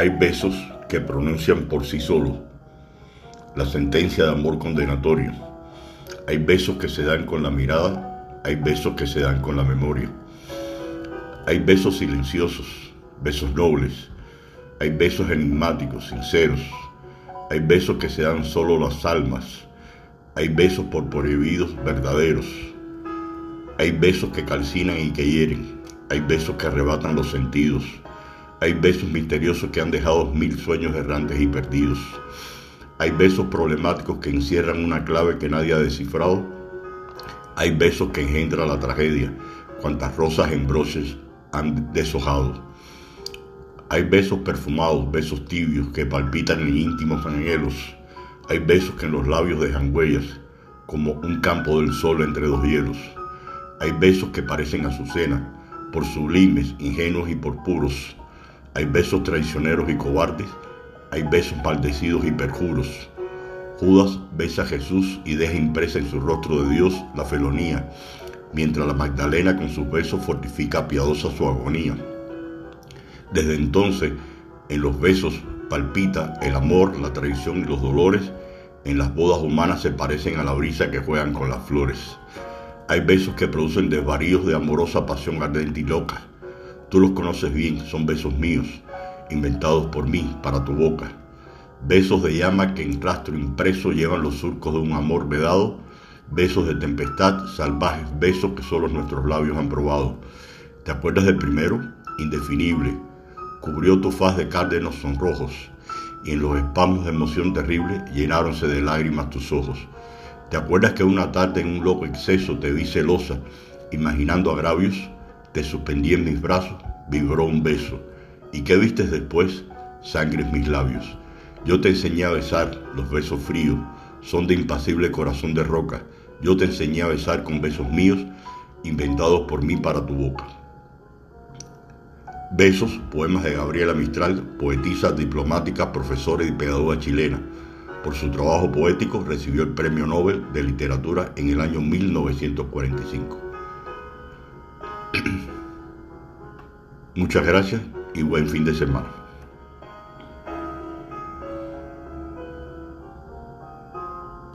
Hay besos que pronuncian por sí solos la sentencia de amor condenatorio. Hay besos que se dan con la mirada, hay besos que se dan con la memoria. Hay besos silenciosos, besos nobles, hay besos enigmáticos, sinceros, hay besos que se dan solo las almas, hay besos por prohibidos verdaderos, hay besos que calcinan y que hieren, hay besos que arrebatan los sentidos, hay besos misteriosos que han dejado mil sueños errantes y perdidos. Hay besos problemáticos que encierran una clave que nadie ha descifrado. Hay besos que engendran la tragedia, cuantas rosas en broches han deshojado. Hay besos perfumados, besos tibios que palpitan en íntimos anhelos. Hay besos que en los labios dejan huellas, como un campo del sol entre dos hielos. Hay besos que parecen azucenas, por sublimes, ingenuos y por puros. Hay besos traicioneros y cobardes, hay besos maldecidos y perjuros. Judas besa a Jesús y deja impresa en su rostro de Dios la felonía, mientras la Magdalena con sus besos fortifica piadosa su agonía. Desde entonces, en los besos palpita el amor, la traición y los dolores. En las bodas humanas se parecen a la brisa que juegan con las flores. Hay besos que producen desvaríos de amorosa pasión ardente y loca. Tú los conoces bien, son besos míos, inventados por mí para tu boca. Besos de llama que en rastro impreso llevan los surcos de un amor vedado. Besos de tempestad, salvajes besos que solo nuestros labios han probado. ¿Te acuerdas del primero? Indefinible. Cubrió tu faz de cárdenos sonrojos y en los espasmos de emoción terrible llenáronse de lágrimas tus ojos. ¿Te acuerdas que una tarde en un loco exceso te vi celosa, imaginando agravios? Te suspendí en mis brazos, vibró un beso. ¿Y qué vistes después? Sangre en mis labios. Yo te enseñé a besar, los besos fríos, son de impasible corazón de roca. Yo te enseñé a besar con besos míos, inventados por mí para tu boca. Besos, poemas de Gabriela Mistral, poetisa, diplomática, profesora y pedagoga chilena. Por su trabajo poético recibió el Premio Nobel de Literatura en el año 1945. Muchas gracias y buen fin de semana.